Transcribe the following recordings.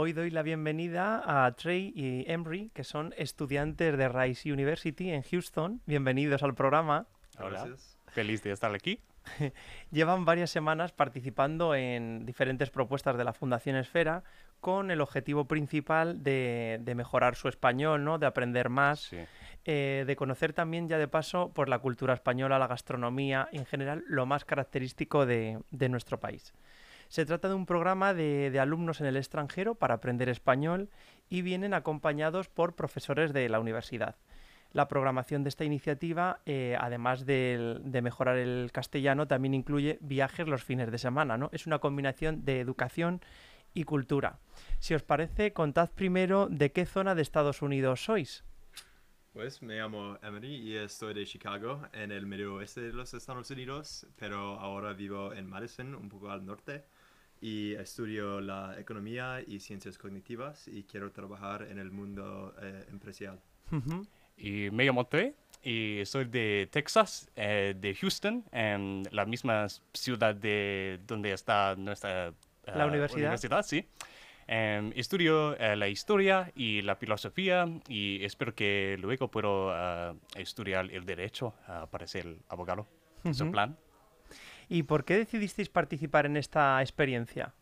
Hoy doy la bienvenida a Trey y Emery, que son estudiantes de Rice University en Houston. Bienvenidos al programa. Hola. Feliz de estar aquí. Llevan varias semanas participando en diferentes propuestas de la Fundación Esfera con el objetivo principal de, mejorar su español, ¿no? de aprender más, eh, de conocer también ya de paso por la cultura española, la gastronomía, en general lo más característico de nuestro país. Se trata de un programa de, alumnos en el extranjero para aprender español y vienen acompañados por profesores de la universidad. La programación de esta iniciativa, eh, además de, mejorar el castellano, también incluye viajes los fines de semana. ¿no? Es una combinación de educación y cultura. Si os parece, contad primero de qué zona de Estados Unidos sois. Pues me llamo Emily y estoy de Chicago, en el medio oeste de los Estados Unidos, pero ahora vivo en Madison, un poco al norte y estudio la economía y ciencias cognitivas y quiero trabajar en el mundo eh, empresarial. Y me llamo Trey y soy de Texas, eh, de Houston, en la misma ciudad de donde está nuestra la uh, universidad. sí. Em, estudio uh, la historia y la filosofía y espero que luego pueda uh, estudiar el derecho para ser abogado. Es un plan. ¿Y por qué decidisteis participar en esta experiencia?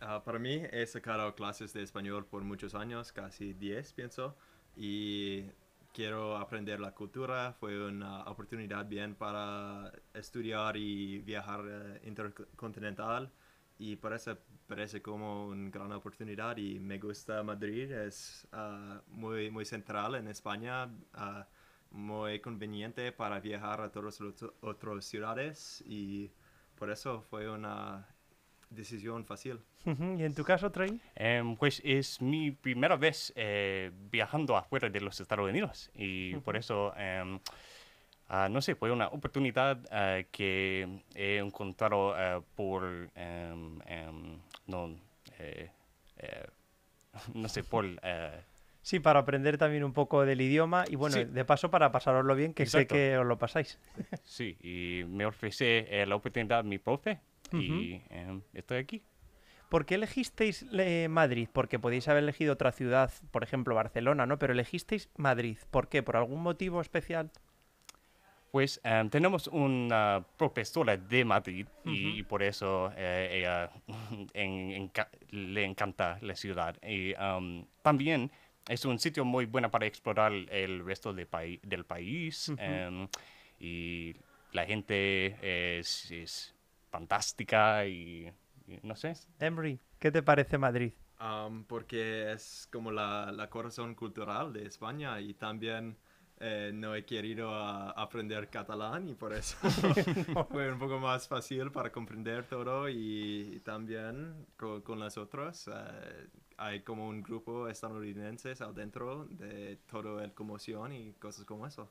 Ah, para mí he sacado clases de español por muchos años, casi 10 pienso, y quiero aprender la cultura. Fue una oportunidad bien para estudiar y viajar eh, intercontinental y parece, parece como una gran oportunidad y me gusta Madrid, es ah, muy, muy central en España. Uh, muy conveniente para viajar a todas las otras ciudades y por eso fue una decisión fácil. ¿Y en tu caso, Trey? Em, pues es mi primera vez eh, viajando afuera de los Estados Unidos y por eso, em, ah, no sé, fue una oportunidad ah, que he encontrado ah, por, em, no, eh, eh, no sé, por Sí, para aprender también un poco del idioma y bueno, de paso para pasaroslo bien, que sé que os lo pasáis. Sí, y me ofrece eh, la oportunidad mi profe y em, estoy aquí. ¿Por qué elegisteis Madrid? Porque podéis haber elegido otra ciudad, por ejemplo Barcelona, ¿no? Pero elegisteis Madrid. ¿Por qué? ¿Por algún motivo especial? Pues em, tenemos una profesora de Madrid y por eso eh, ella le encanta la ciudad. Y em, también es un sitio muy bueno para explorar el resto del país em, y la gente es, fantástica y, no sé. Emery, ¿qué te parece Madrid? porque es como la, la, corazón cultural de España y también eh, no he querido aprender catalán y por eso fue un poco más fácil para comprender todo y, también con, las otras. Eh, hay como un grupo estadounidense adentro de todo el conmoción y cosas como eso.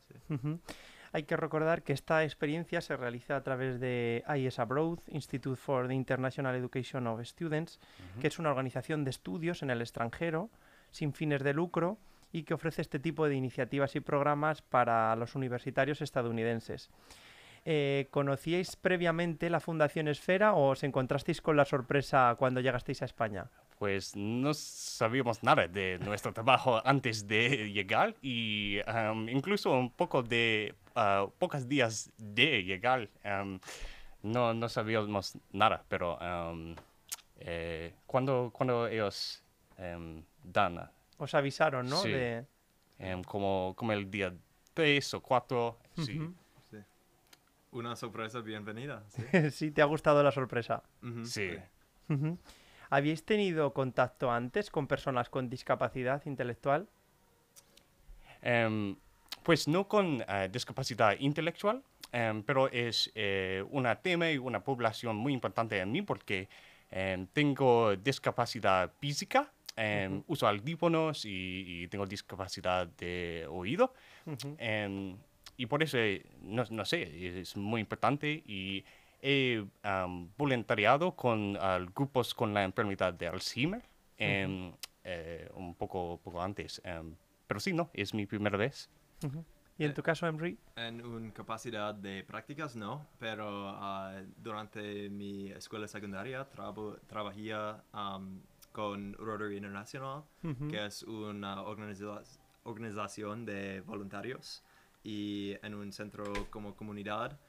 Hay que recordar que esta experiencia se realiza a través de IS Abroad, Institute for the International Education of Students, que es una organización de estudios en el extranjero sin fines de lucro y que ofrece este tipo de iniciativas y programas para los universitarios estadounidenses. Eh, ¿Conocíais previamente la Fundación Esfera o os encontrasteis con la sorpresa cuando llegasteis a España? Pues no sabíamos nada de nuestro trabajo antes de llegar y um, incluso un poco de uh, pocos días de llegar um, no, no sabíamos nada, pero um, eh, cuando, cuando ellos em, dan... Os avisaron, ¿no? Sí. De... em, como, como el día 3 o 4, sí. Ujú. Sí. Una sorpresa bienvenida. Sí. sí, te ha gustado la sorpresa. Ujú, Sí. Ujú. ¿Habéis tenido contacto antes con personas con discapacidad intelectual? Em, pues no con eh, discapacidad intelectual, em, pero es eh, un tema y una población muy importante en mí porque em, tengo discapacidad física, em, uso audífonos y, y tengo discapacidad de oído. Ujú. Em, y por eso, eh, no, no sé, es muy importante y he voluntariado con grupos con la enfermedad de Alzheimer eh, un poco, poco antes. em, pero sí, no, es mi primera vez. ¿Y en tu caso, Emery? En una capacidad de prácticas no, pero ah, durante mi escuela secundaria trabo- trabajé am, con Rotary International, que es una organiza- organización de voluntarios y en un centro como comunidad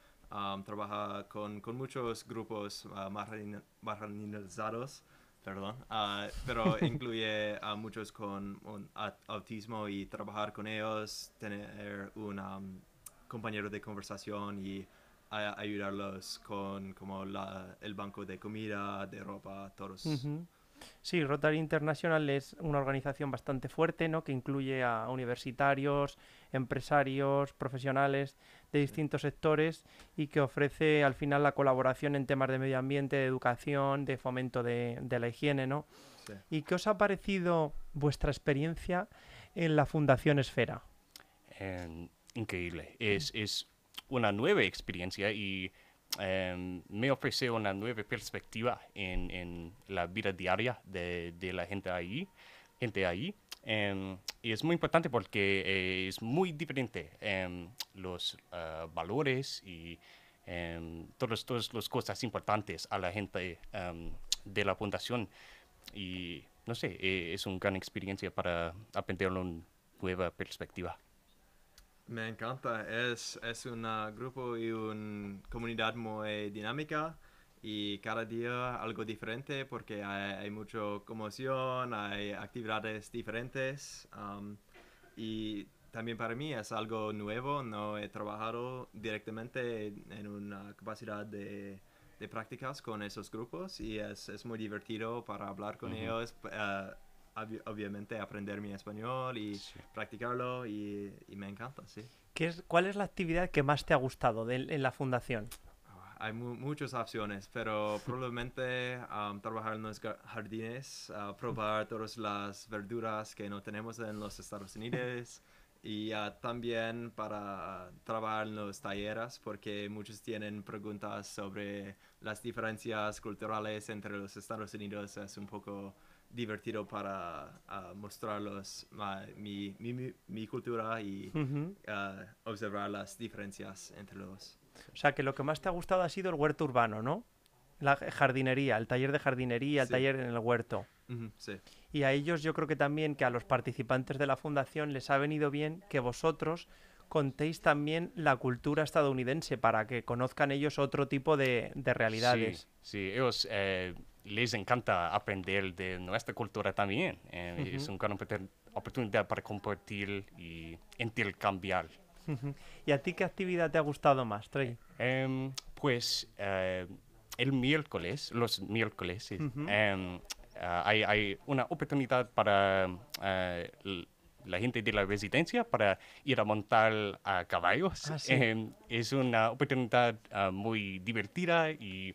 trabaja con, con muchos grupos ah, margin- marginalizados, perdón, ah, pero incluye a muchos con un autismo y trabajar con ellos, tener un compañero de conversación y a- ayudarlos con como la, el banco de comida, de ropa, todos. Sí, Rotary International es una organización bastante fuerte, ¿no? Que incluye a universitarios, empresarios, profesionales de distintos sectores y que ofrece al final la colaboración en temas de medio ambiente, de educación, de fomento de, de la higiene, ¿no? Sí. ¿Y qué os ha parecido vuestra experiencia en la Fundación Esfera? Em, increíble. Es, es una nueva experiencia y em, me ofrece una nueva perspectiva en, en la vida diaria de, de la gente ahí. Gente ahí. Em, y es muy importante porque eh, es muy diferente em, los ah, valores y em, todas, todas las cosas importantes a la gente de la fundación. Y no sé, eh, es una gran experiencia para aprender una nueva perspectiva. Me encanta, es, es un grupo y una comunidad muy dinámica y cada día algo diferente porque hay, hay mucha conmoción, hay actividades diferentes am, y también para mí es algo nuevo, no he trabajado directamente en una capacidad de, de prácticas con esos grupos y es, es muy divertido para hablar con Ujú. ellos, p- ah, obvi- obviamente aprender mi español y Sí. practicarlo y, y me encanta, sí. ¿Qué es, ¿Cuál es la actividad que más te ha gustado de- en la Fundación? Hay mu- muchas opciones, pero probablemente um, trabajar en los jardines, uh, probar todas las verduras que no tenemos en los Estados Unidos y uh, también para trabajar en los talleres porque muchos tienen preguntas sobre las diferencias culturales entre los Estados Unidos. Es un poco divertido para uh, mostrarlos ma- mi, mi, mi- mi cultura y uh, observar las diferencias entre los. O sea, que lo que más te ha gustado ha sido el huerto urbano, ¿no? La jardinería, el taller de jardinería, el Sí. taller en el huerto. Sí. Y a ellos yo creo que también que a los participantes de la fundación les ha venido bien que vosotros contéis también la cultura estadounidense para que conozcan ellos otro tipo de, de realidades. Sí, sí, ellos eh, les encanta aprender de nuestra cultura también. eh, Es una gran oportun- oportunidad para compartir y intercambiar. ¿Y a ti qué actividad te ha gustado más, Trey? Em, pues eh, el miércoles, los miércoles, sí, Ujú. em, ah, hay, hay una oportunidad para eh, la gente de la residencia para ir a montar a caballos. Ah, sí. Em, es una oportunidad ah, muy divertida y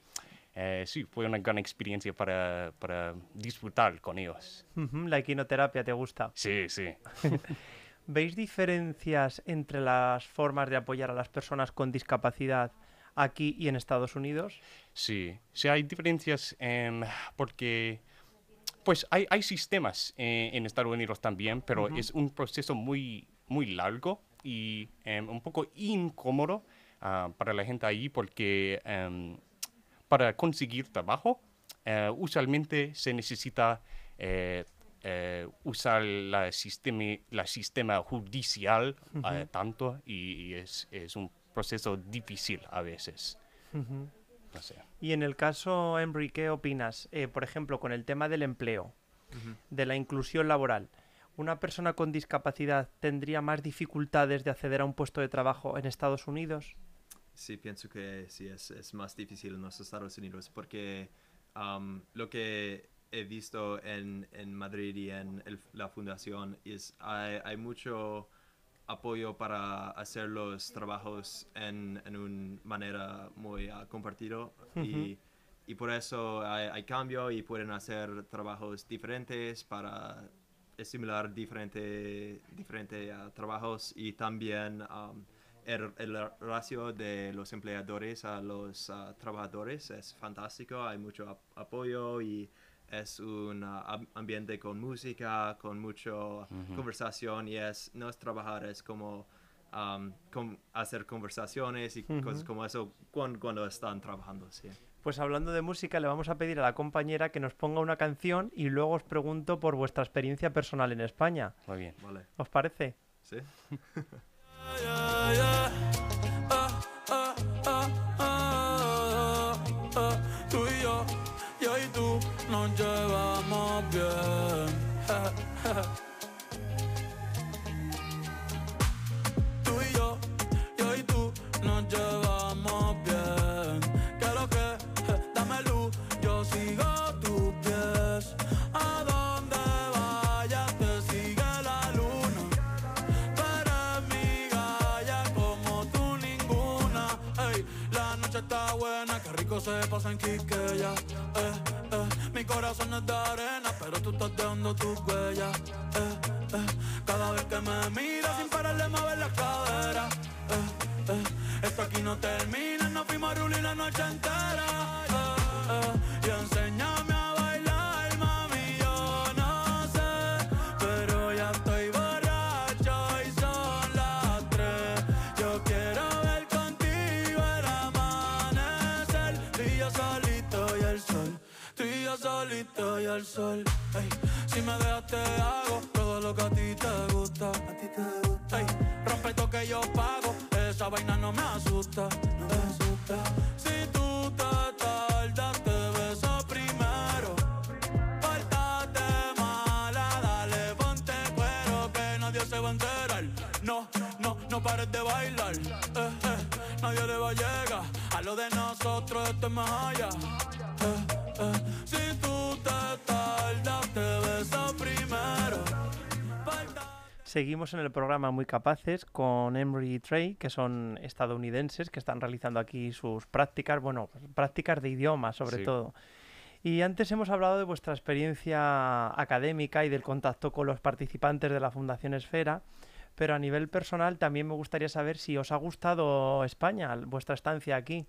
eh, sí, fue una gran experiencia para, para disfrutar con ellos. Ujú, La equinoterapia te gusta. Sí, sí. ¿Veis diferencias entre las formas de apoyar a las personas con discapacidad aquí y en Estados Unidos? Sí, sí hay diferencias em, porque pues hay, hay sistemas eh, en Estados Unidos también, pero es un proceso muy, muy largo y em, un poco incómodo ah, para la gente ahí porque em, para conseguir trabajo eh, usualmente se necesita eh, usar la sistema, la sistema judicial eh, tanto y, y es, es un proceso difícil a veces. Y en el caso, Embry, ¿qué opinas? Eh, por ejemplo, con el tema del empleo, de la inclusión laboral. ¿Una persona con discapacidad tendría más dificultades de acceder a un puesto de trabajo en Estados Unidos? Sí, pienso que sí es, es más difícil en los Estados Unidos porque lo que he visto en, en Madrid y en el- la fundación es hay, hay mucho apoyo para hacer los trabajos en, en una manera muy ah, compartido. Y, y por eso hay, hay cambio y pueden hacer trabajos diferentes para estimular diferentes diferente, trabajos. Y también am, el, el ratio de los empleadores a los ah, trabajadores es fantástico, hay mucho ap- apoyo y es un ah, am- ambiente con música, con mucha conversación y es, no es trabajar, es como am, con- hacer conversaciones y cosas como eso cuando, cuando están trabajando, sí. Pues hablando de música, le vamos a pedir a la compañera que nos ponga una canción y luego os pregunto por vuestra experiencia personal en España. Muy bien. Vale, ¿Os parece? ¿sí? se pasa en Quiqueya. Eh, eh, mi corazón es de arena, pero tú estás dejando tus huellas. Eh, eh, cada vez que me miras sin pararle mover la cadera. Eh, eh, esto aquí no termina, nos fuimos a la noche entera. Eh, eh, solito y el sol. Ey, si me dejas te hago todo lo que a ti te gusta, a ti te gusta. Ey, rompe todo que yo pago, esa vaina no me asusta, no me asusta. Si tú te tardas te beso primero. Pórtate mala, dale, ponte cuero que nadie se va a enterar. No, no, no pares de bailar. Eh, eh, nadie le va a llegar. A lo de nosotros esto es más allá. Eh, eh, si Seguimos en el programa Muy Capaces con Emery y Trey, que son estadounidenses que están realizando aquí sus prácticas, bueno, prácticas de idioma sobre Sí. todo. Y antes hemos hablado de vuestra experiencia académica y del contacto con los participantes de la Fundación Esfera, pero a nivel personal también me gustaría saber si os ha gustado España, vuestra estancia aquí.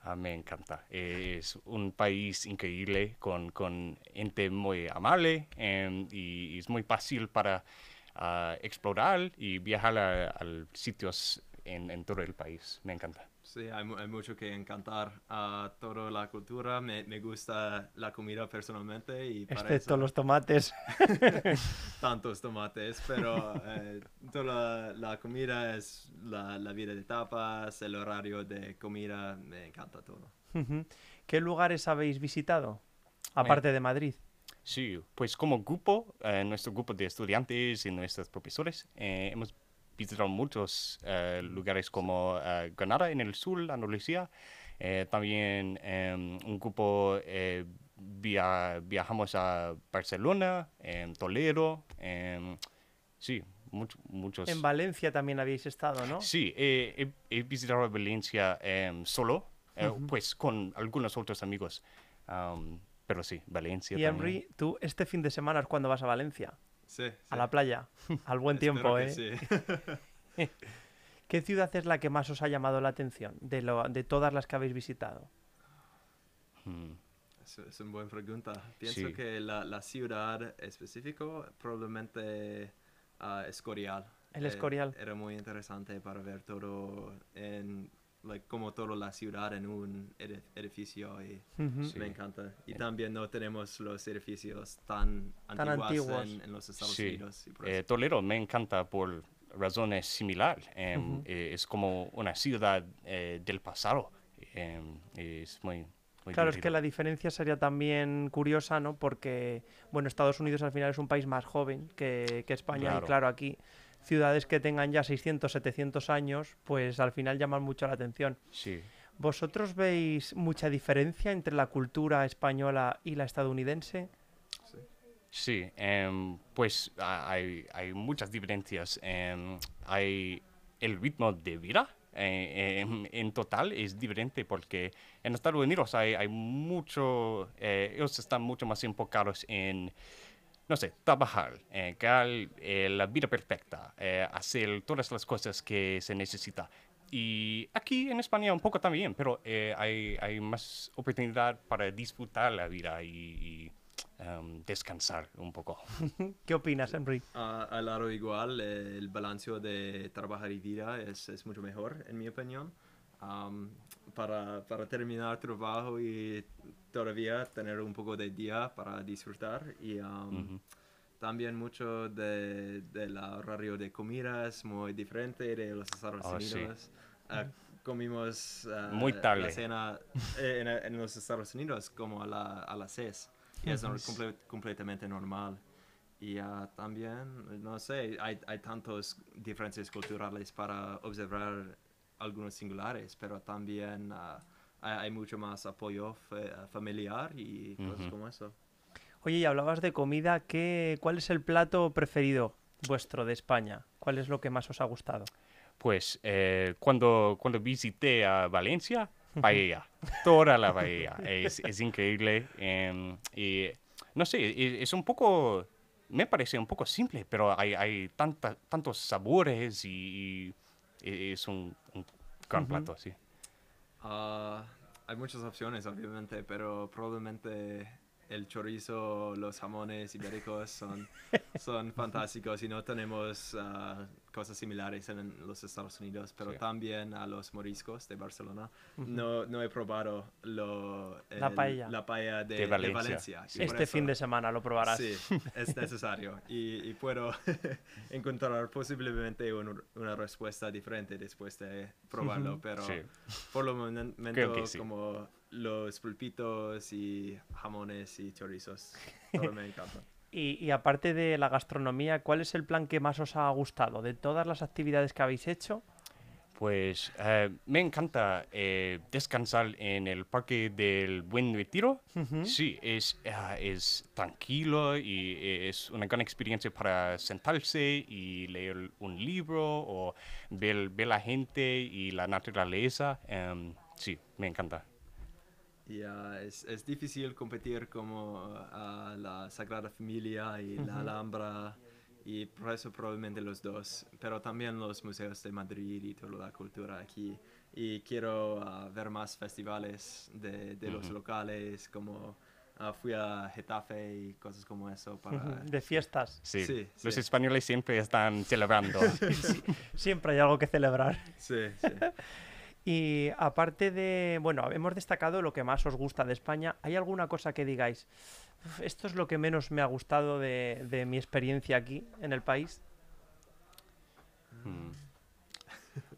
Ah, me encanta. Es un país increíble con, con gente muy amable em, y, es muy fácil para ah, explorar y viajar a, a sitios en, en todo el país. Me encanta. Sí, hay, hay mucho que encantar a toda la cultura. Me, me gusta la comida personalmente y para Excepto eso los tomates. tantos tomates, pero eh, toda la, la comida es la, la vida de tapas, el horario de comida, me encanta todo. ¿Qué lugares habéis visitado? Aparte de Madrid. Sí, pues como grupo, eh, nuestro grupo de estudiantes y nuestros profesores, eh, hemos visitado muchos eh, lugares como eh, Granada en el sur, Andalucía. Eh, también em, un grupo eh, via- viajamos a Barcelona, Toledo. em, sí, much- muchos. En Valencia también habéis estado, ¿no? Sí, he, he visitado Valencia em, solo, pues con algunos otros amigos. Am, pero sí, Valencia. Y. Henry, tú este fin de semana es cuando vas a Valencia, Sí, a la playa, al buen tiempo, ¿eh? sí. ¿Qué ciudad es la que más os ha llamado la atención de, lo, de todas las que habéis visitado? Mm. Es, es una buena pregunta. Pienso Sí. que la, la ciudad específico probablemente ah, Escorial. El Eh, Escorial. era muy interesante para ver todo en like, como toda la ciudad en un edi- edificio y. Sí. me encanta. Y también no tenemos los edificios tan, Tan antiguos, antiguos. En, en los Estados Sí. Unidos. Eh, Toledo me encanta por razones similares. em, eh, es como una ciudad eh, del pasado. em, es muy, Claro, es que la diferencia sería también curiosa, ¿no? Porque, bueno, Estados Unidos al final es un país más joven que, que España y claro, aquí ciudades que tengan ya 600, 700 años, pues al final llaman mucho la atención. Sí. ¿Vosotros veis mucha diferencia entre la cultura española y la estadounidense? Sí, em, pues ha- hay, hay muchas diferencias. em, hay el ritmo de vida. eh, em, en total es diferente porque en Estados Unidos hay, hay mucho, eh, ellos están mucho más enfocados en, no sé, trabajar, eh, crear eh, la vida perfecta, eh, hacer todas las cosas que se necesita. Y aquí en España un poco también, pero eh, hay, hay más oportunidad para disfrutar la vida y, y, em, descansar un poco. ¿Qué opinas, Henry? Ah, al lado igual, eh, el balance de trabajar y vida es, es mucho mejor, en mi opinión. Am, para, para terminar trabajo y todavía tener un poco de día para disfrutar. Y am, Ujú. también mucho de, del horario de comida es muy diferente de los Estados Oh, sí. Unidos. Ah, comimos ah, Muy tarde. la cena eh, en, en los Estados Unidos como a, la, a las 6. Y es comple- completamente normal. Y ah, también, no sé, hay, hay tantas diferencias culturales para observar algunos singulares, pero también ah, hay, hay mucho más apoyo familiar y cosas Ujú. como eso. Oye, y hablabas de comida, ¿qué, ¿cuál es el plato preferido vuestro de España? ¿Cuál es lo que más os ha gustado? Pues eh, cuando, cuando visité a Valencia, paella, toda la paella, es, es increíble. em, y no sé, es un poco, me parece un poco simple, pero hay, hay tanta, tantos sabores y, y es un, un gran Ujú. plato, sí. Ah, hay muchas opciones, obviamente, pero probablemente el chorizo, los jamones ibéricos son, son fantásticos y no tenemos ah, cosas similares en, los Estados Unidos, pero Sí. también a los moriscos de Barcelona. no, no he probado lo, La el- paella. la paella de, De de Valencia. Este fin de semana lo probarás. Sí, es necesario. Y, y puedo encontrar posiblemente un- una respuesta diferente después de probarlo, pero Sí. por lo momento como los pulpitos y jamones y chorizos, todo me encanta. Y, y aparte de la gastronomía, ¿cuál es el plan que más os ha gustado? De todas las actividades que habéis hecho, Pues eh, me encanta eh, descansar en el Parque del Buen Retiro. Ujú. Sí, es, ah, es tranquilo y es una gran experiencia para sentarse y leer un libro o ver, ver la gente y la naturaleza. Em, sí, me encanta. Y ah, es, es difícil competir como a la Sagrada Familia y la Alhambra y por eso probablemente los dos, pero también los museos de Madrid y toda la cultura aquí. Y quiero ah, ver más festivales de, de los Ujú. locales, como ah, fui a Getafe y cosas como eso para... de fiestas. Sí, Sí, los sí. españoles siempre están celebrando. Siempre hay algo que celebrar. Sí, sí. Y aparte de, bueno, hemos destacado lo que más os gusta de España. ¿Hay alguna cosa que digáis? "Uf, Esto es lo que menos me ha gustado de, mi experiencia aquí en el país. Mm.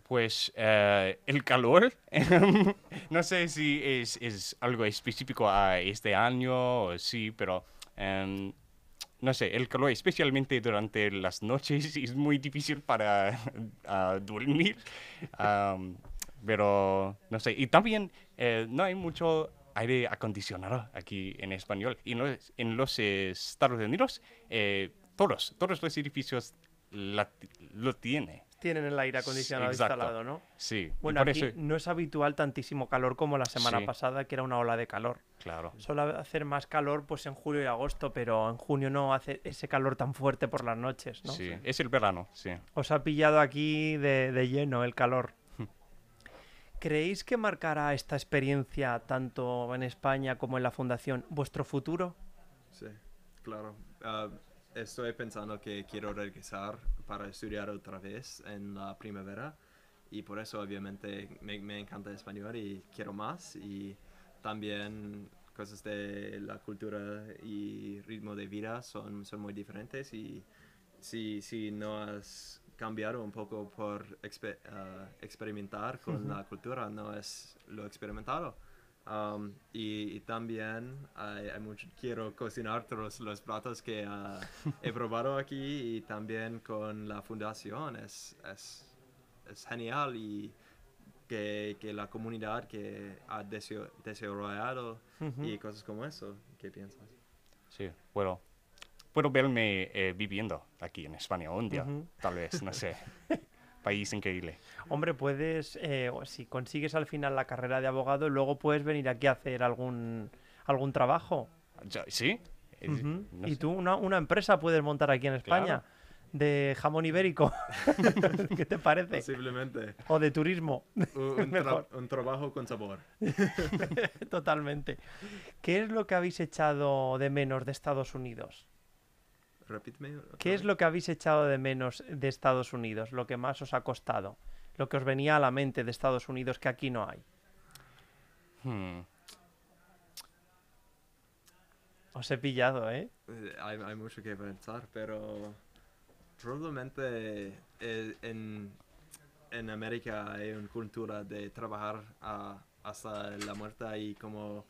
Pues eh, el calor, no sé si es, algo específico a este año o sí, pero em, no sé, el calor especialmente durante las noches es muy difícil para dormir. Pero no sé, y también eh, no hay mucho aire acondicionado aquí en español. Y en los, en los Estados Unidos, eh, todos, todos los edificios la- lo tienen. Tienen el aire acondicionado exacto. instalado, ¿no? Sí, Bueno, aquí eso, no es habitual tantísimo calor como la semana Sí. pasada, que era una ola de calor. claro. Suele hacer más calor pues en julio y agosto, pero en junio no hace ese calor tan fuerte por las noches, ¿no? Sí, es el verano, sí. Os ha pillado aquí de, de lleno el calor. ¿Creéis que marcará esta experiencia, tanto en España como en la Fundación, vuestro futuro? Sí, claro. Ah, estoy pensando que quiero regresar para estudiar otra vez en la primavera y por eso obviamente me, me encanta el español y quiero más y también cosas de la cultura y ritmo de vida son, son muy diferentes y si, si no has cambiado un poco por expe- ah, experimentar con la cultura, no es lo experimentado. Um, y, y también hay, hay mucho, quiero cocinar todos los platos que ah, he probado aquí y también con la fundación es, es, es genial y que, que la comunidad que ha deseo- desarrollado Ujú. y cosas como eso. ¿Qué piensas? Sí, puedo, puedo verme eh, viviendo aquí en España un día, Ujú. tal vez, no sé. País increíble. Hombre, puedes, eh, o si consigues al final la carrera de abogado, luego puedes venir aquí a hacer algún, algún trabajo. ¿Sí? No y sé. tú una, una empresa puedes montar aquí en España de jamón ibérico. ¿Qué te parece? Posiblemente. O de turismo. Un, un tra- Mejor. un trabajo con sabor. Totalmente. ¿Qué es lo que habéis echado de menos de Estados Unidos? Repíteme. ¿Qué es lo que habéis echado de menos de Estados Unidos? Lo que más os ha costado. Lo que os venía a la mente de Estados Unidos que aquí no hay. Hmm, Os he pillado, ¿eh? Eh, Hay, hay mucho que pensar, pero probablemente eh, en, en América hay una cultura de trabajar a- hasta la muerte y como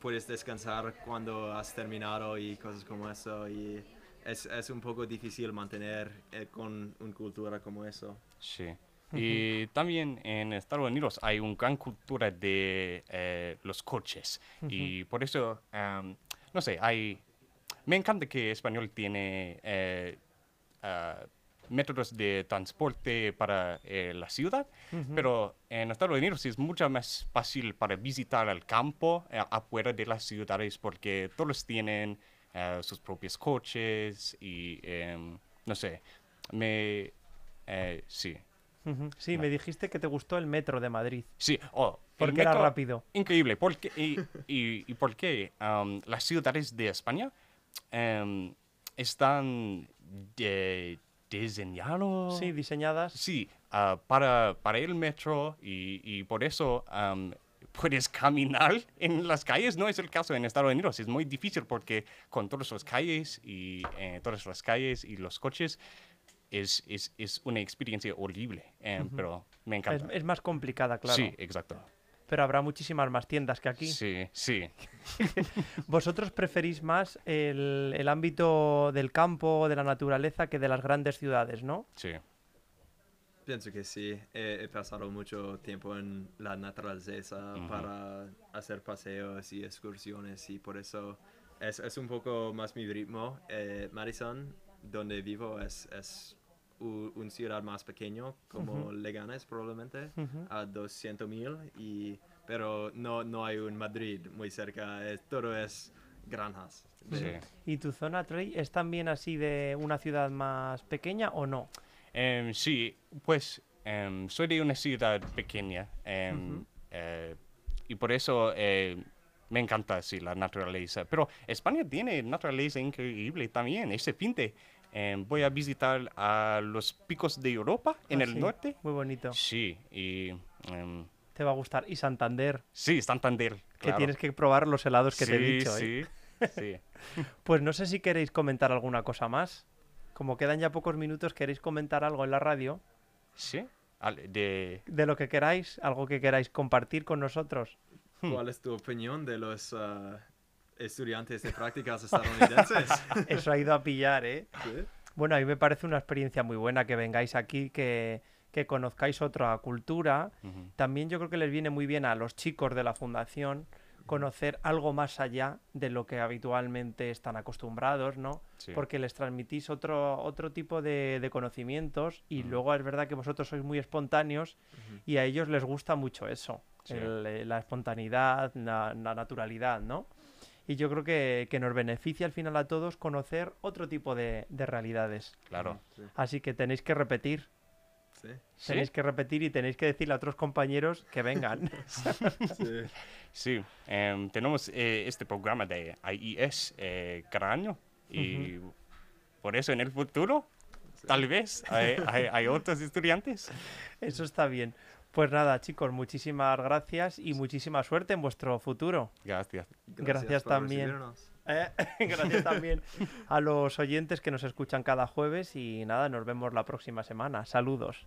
puedes descansar cuando has terminado y cosas como eso y es, es un poco difícil mantener eh, con una cultura como eso. sí. Y también en Estados Unidos hay una gran cultura de eh, los coches. Y por eso, no sé, hay... Me encanta que español tiene eh, ah, métodos de transporte para eh, la ciudad, pero en Estados Unidos es mucho más fácil para visitar el campo eh, afuera de las ciudades porque todos tienen eh, sus propios coches y em, no sé, me... eh, sí. Sí, me dijiste que te gustó el metro de Madrid. Sí, oh, Porque era rápido. Increíble, porque, y, y, y porque am, las ciudades de España em, están de- diseñadas Sí, diseñadas. sí, ah, para, para el metro y, y por eso am, puedes caminar en las calles. No es el caso en Estados Unidos, es muy difícil porque con todas las calles y eh, todas las calles y los coches es, es, es una experiencia horrible, em, pero me Es, encanta. es más complicada, claro. Sí, exacto. Pero habrá muchísimas más tiendas que aquí. Sí, sí. ¿Vosotros preferís más el, el ámbito del campo, de la naturaleza, que de las grandes ciudades, no? Sí, Pienso que sí. He, he pasado mucho tiempo en la naturaleza Ujú. para hacer paseos y excursiones y por eso es, es un poco más mi ritmo. Eh, Madison, donde vivo, es, es u- una ciudad más pequeño, como Leganes probablemente, Ujú. a 200 mil, y, pero no, no hay un Madrid muy cerca, es- todo es granjas. sí. ¿Y tu zona, Trey, es también así de una ciudad más pequeña o no? Em, sí, pues em, soy de una ciudad pequeña em, eh, y por eso eh, me encanta sí, la naturaleza. Pero España tiene naturaleza increíble también. Ese fin de voy a visitar a los picos de Europa en Ah, el sí, norte. Muy bonito. Sí, y Te va a gustar. Y Santander, sí, Santander. que tienes que probar los helados que te he dicho. ¿eh? sí, sí. Pues no sé si queréis comentar alguna cosa más. Como quedan ya pocos minutos, ¿queréis comentar algo en la radio? Sí, de... De lo que queráis, algo que queráis compartir con nosotros. ¿Cuál es tu opinión de los ah, estudiantes de prácticas estadounidenses? Eso ha ido a pillar, ¿eh? ¿Sí? Bueno, a mí me parece una experiencia muy buena que vengáis aquí, que, que conozcáis otra cultura. También yo creo que les viene muy bien a los chicos de la fundación conocer algo más allá de lo que habitualmente están acostumbrados, ¿no? Sí. Porque les transmitís otro, otro tipo de, de conocimientos y luego es verdad que vosotros sois muy espontáneos y a ellos les gusta mucho eso, Sí. el, eh, la espontaneidad, la, la naturalidad, ¿no? Y yo creo que, que nos beneficia al final a todos conocer otro tipo de, de realidades. Claro. Sí. Así que tenéis que repetir, Tenéis que repetir y tenéis que decirle a otros compañeros que vengan. Sí. Sí, em, tenemos eh, este programa de IES eh, cada año y por eso en el futuro Tal vez. ¿Hay, hay, hay otros estudiantes? Eso está bien. Pues nada, chicos, muchísimas gracias y muchísima suerte en vuestro futuro. Gracias. Gracias por también. Eh, Gracias también a los oyentes que nos escuchan cada jueves y nada, nos vemos la próxima semana. Saludos.